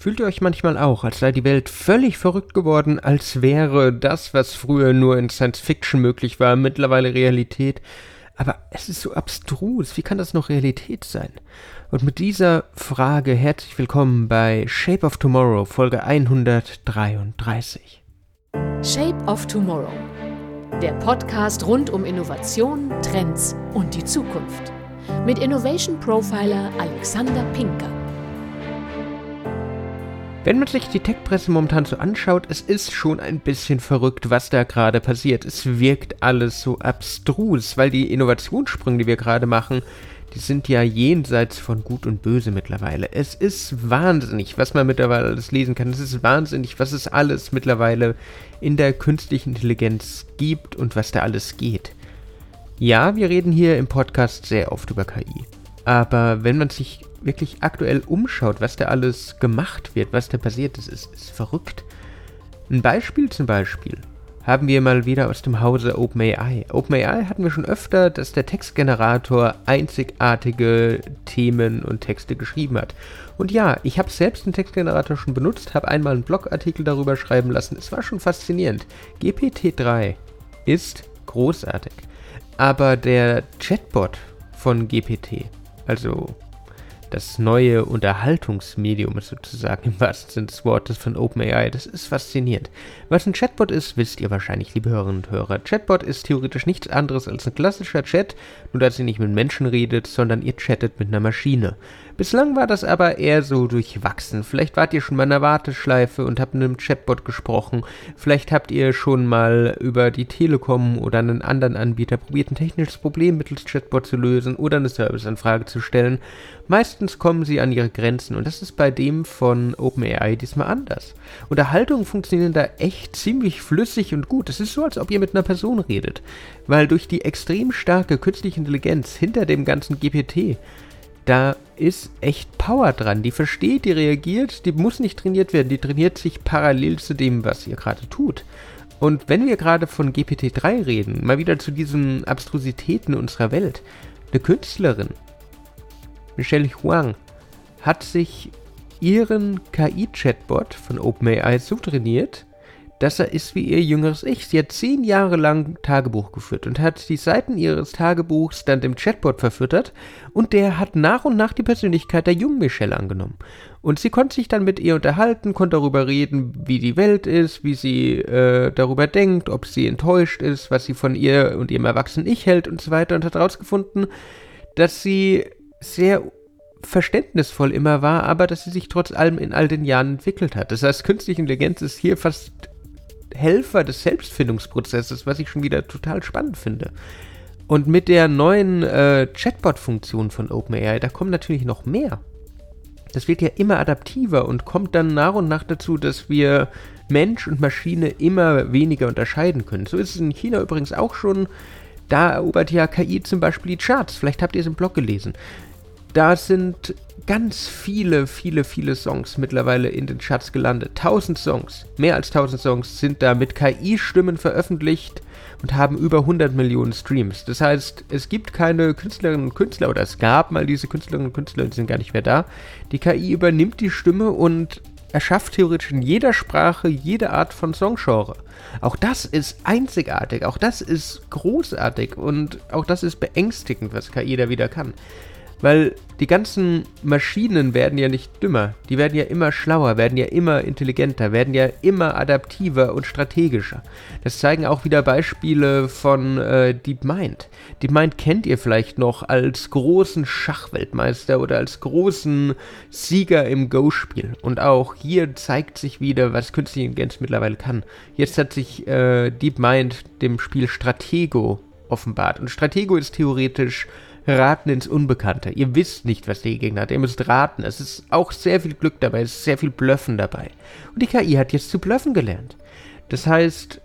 Fühlt ihr euch manchmal auch, als sei die Welt völlig verrückt geworden, als wäre das, was früher nur in Science Fiction möglich war, mittlerweile Realität? Aber es ist so abstrus, wie kann das noch Realität sein? Und mit dieser Frage herzlich willkommen bei Shape of Tomorrow, Folge 133. Shape of Tomorrow, der Podcast rund um Innovation, Trends und die Zukunft. Mit Innovation Profiler Alexander Pinker. Wenn man sich die Tech-Presse momentan so anschaut, es ist schon ein bisschen verrückt, was da gerade passiert. Es wirkt alles so abstrus, weil die Innovationssprünge, die wir gerade machen, die sind ja jenseits von Gut und Böse mittlerweile. Es ist wahnsinnig, was man mittlerweile alles lesen kann. Es ist wahnsinnig, was es alles mittlerweile in der künstlichen Intelligenz gibt und was da alles geht. Ja, wir reden hier im Podcast sehr oft über KI. Aber wenn man sich wirklich aktuell umschaut, was da alles gemacht wird, was da passiert, das ist, ist verrückt. Ein Beispiel zum Beispiel haben wir mal wieder aus dem Hause OpenAI. OpenAI hatten wir schon öfter, dass der Textgenerator einzigartige Themen und Texte geschrieben hat. Und ja, ich habe selbst den Textgenerator schon benutzt, habe einmal einen Blogartikel darüber schreiben lassen. Es war schon faszinierend. GPT-3 ist großartig. Aber der Chatbot von GPT, also das neue Unterhaltungsmedium sozusagen im wahrsten Sinne des Wortes von OpenAI. Das ist faszinierend. Was ein Chatbot ist, wisst ihr wahrscheinlich, liebe Hörerinnen und Hörer. Chatbot ist theoretisch nichts anderes als ein klassischer Chat, nur dass ihr nicht mit Menschen redet, sondern ihr chattet mit einer Maschine. Bislang war das aber eher so durchwachsen. Vielleicht wart ihr schon mal in einer Warteschleife und habt mit einem Chatbot gesprochen. Vielleicht habt ihr schon mal über die Telekom oder einen anderen Anbieter probiert, ein technisches Problem mittels Chatbot zu lösen oder eine Serviceanfrage zu stellen. Meistens kommen sie an ihre Grenzen und das ist bei dem von OpenAI diesmal anders. Unterhaltungen funktionieren da echt ziemlich flüssig und gut. Es ist so, als ob ihr mit einer Person redet. Weil durch die extrem starke künstliche Intelligenz hinter dem ganzen GPT da ist echt Power dran. Die versteht, die reagiert, die muss nicht trainiert werden, die trainiert sich parallel zu dem, was ihr gerade tut. Und wenn wir gerade von GPT-3 reden, mal wieder zu diesen Abstrusitäten unserer Welt, eine Künstlerin, Michelle Huang, hat sich ihren KI-Chatbot von OpenAI so trainiert, dass er ist wie ihr jüngeres Ich. Sie hat zehn Jahre lang Tagebuch geführt und hat die Seiten ihres Tagebuchs dann dem Chatbot verfüttert und der hat nach und nach die Persönlichkeit der jungen Michelle angenommen. Und sie konnte sich dann mit ihr unterhalten, konnte darüber reden, wie die Welt ist, wie sie äh, darüber denkt, ob sie enttäuscht ist, was sie von ihr und ihrem erwachsenen Ich hält und so weiter und hat herausgefunden, dass sie sehr verständnisvoll immer war, aber dass sie sich trotz allem in all den Jahren entwickelt hat. Das heißt, künstliche Intelligenz ist hier fast Helfer des Selbstfindungsprozesses, was ich schon wieder total spannend finde. Und mit der neuen äh, Chatbot-Funktion von OpenAI, da kommen natürlich noch mehr. Das wird ja immer adaptiver und kommt dann nach und nach dazu, dass wir Mensch und Maschine immer weniger unterscheiden können. So ist es in China übrigens auch schon. Da erobert ja KI zum Beispiel die Charts. Vielleicht habt ihr es im Blog gelesen. Da sind ganz viele, viele, viele Songs mittlerweile in den Charts gelandet. Tausend Songs, mehr als tausend Songs sind da mit KI-Stimmen veröffentlicht und haben über 100 Millionen Streams. Das heißt, es gibt keine Künstlerinnen und Künstler, oder es gab mal diese Künstlerinnen und Künstler, die sind gar nicht mehr da. Die KI übernimmt die Stimme und erschafft theoretisch in jeder Sprache jede Art von Songgenre. Auch das ist einzigartig, auch das ist großartig und auch das ist beängstigend, was KI da wieder kann. Weil die ganzen Maschinen werden ja nicht dümmer, die werden ja immer schlauer, werden ja immer intelligenter, werden ja immer adaptiver und strategischer. Das zeigen auch wieder Beispiele von äh, DeepMind. DeepMind kennt ihr vielleicht noch als großen Schachweltmeister oder als großen Sieger im Go-Spiel. Und auch hier zeigt sich wieder, was künstliche Intelligenz mittlerweile kann. Jetzt hat sich äh, DeepMind dem Spiel Stratego offenbart. Und Stratego ist theoretisch Raten ins Unbekannte. Ihr wisst nicht, was der Gegner hat. Ihr müsst raten. Es ist auch sehr viel Glück dabei. Es ist sehr viel Blöffen dabei. Und die KI hat jetzt zu blöffen gelernt. Das heißt,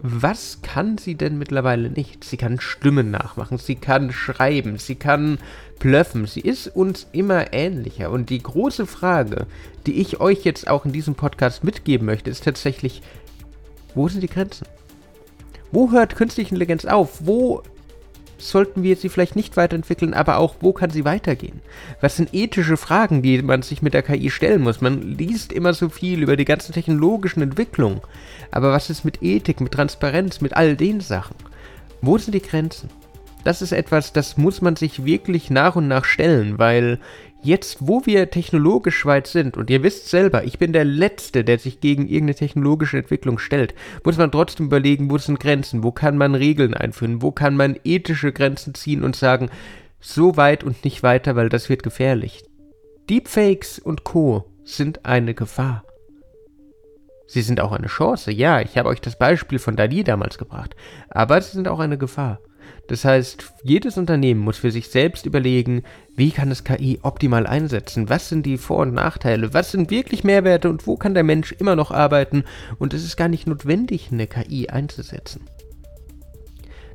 was kann sie denn mittlerweile nicht? Sie kann Stimmen nachmachen, sie kann schreiben, sie kann blöffen, sie ist uns immer ähnlicher. Und die große Frage, die ich euch jetzt auch in diesem Podcast mitgeben möchte, ist tatsächlich, wo sind die Grenzen? Wo hört künstliche Intelligenz auf? Wo sollten wir sie vielleicht nicht weiterentwickeln, aber auch, wo kann sie weitergehen? Was sind ethische Fragen, die man sich mit der KI stellen muss? Man liest immer so viel über die ganzen technologischen Entwicklungen, aber was ist mit Ethik, mit Transparenz, mit all den Sachen? Wo sind die Grenzen? Das ist etwas, das muss man sich wirklich nach und nach stellen, weil jetzt, wo wir technologisch weit sind, und ihr wisst selber, ich bin der Letzte, der sich gegen irgendeine technologische Entwicklung stellt, muss man trotzdem überlegen, wo sind Grenzen, wo kann man Regeln einführen, wo kann man ethische Grenzen ziehen und sagen, so weit und nicht weiter, weil das wird gefährlich. Deepfakes und Co. sind eine Gefahr. Sie sind auch eine Chance, ja, ich habe euch das Beispiel von Dali damals gebracht, aber sie sind auch eine Gefahr. Das heißt, jedes Unternehmen muss für sich selbst überlegen, wie kann es KI optimal einsetzen, was sind die Vor- und Nachteile, was sind wirklich Mehrwerte und wo kann der Mensch immer noch arbeiten und es ist gar nicht notwendig, eine KI einzusetzen.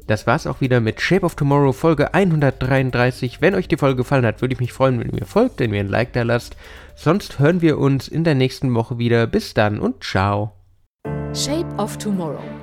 Das war's auch wieder mit Shape of Tomorrow Folge 133. Wenn euch die Folge gefallen hat, würde ich mich freuen, wenn ihr mir folgt, wenn ihr ein Like da lasst. Sonst hören wir uns in der nächsten Woche wieder. Bis dann und ciao. Shape of Tomorrow